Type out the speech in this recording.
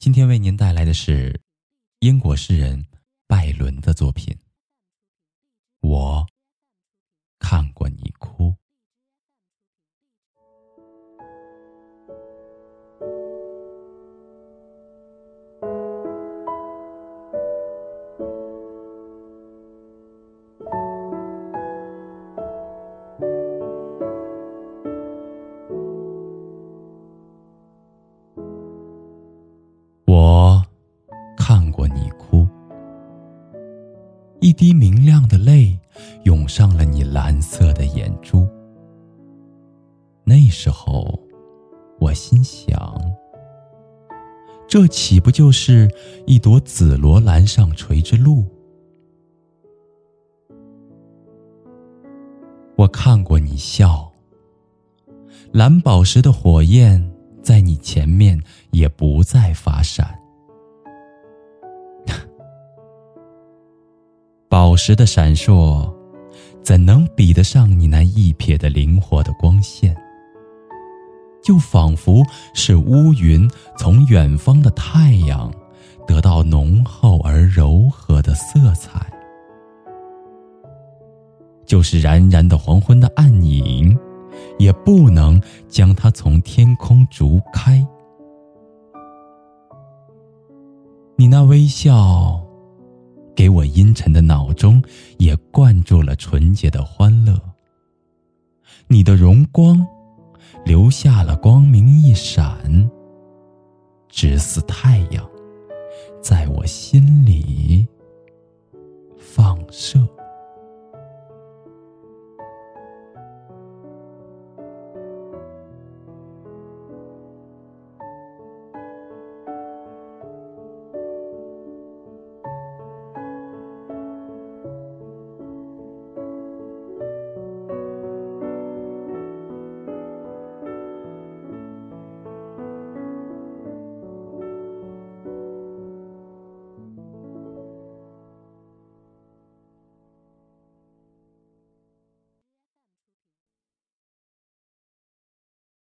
今天为您带来的是英国诗人拜伦的作品。一滴明亮的泪涌上了你蓝色的眼珠。那时候，我心想：这岂不就是一朵紫罗兰上垂之露？我看过你笑，蓝宝石的火焰在你前面也不再发闪。宝石的闪烁，怎能比得上你那一瞥的灵活的光线？就仿佛是乌云从远方的太阳得到浓厚而柔和的色彩，就是冉冉的黄昏的暗影，也不能将它从天空逐开。你那微笑。给我阴沉的脑中也灌注了纯洁的欢乐。你的荣光，留下了光明一闪，直似太阳，在我心里放射。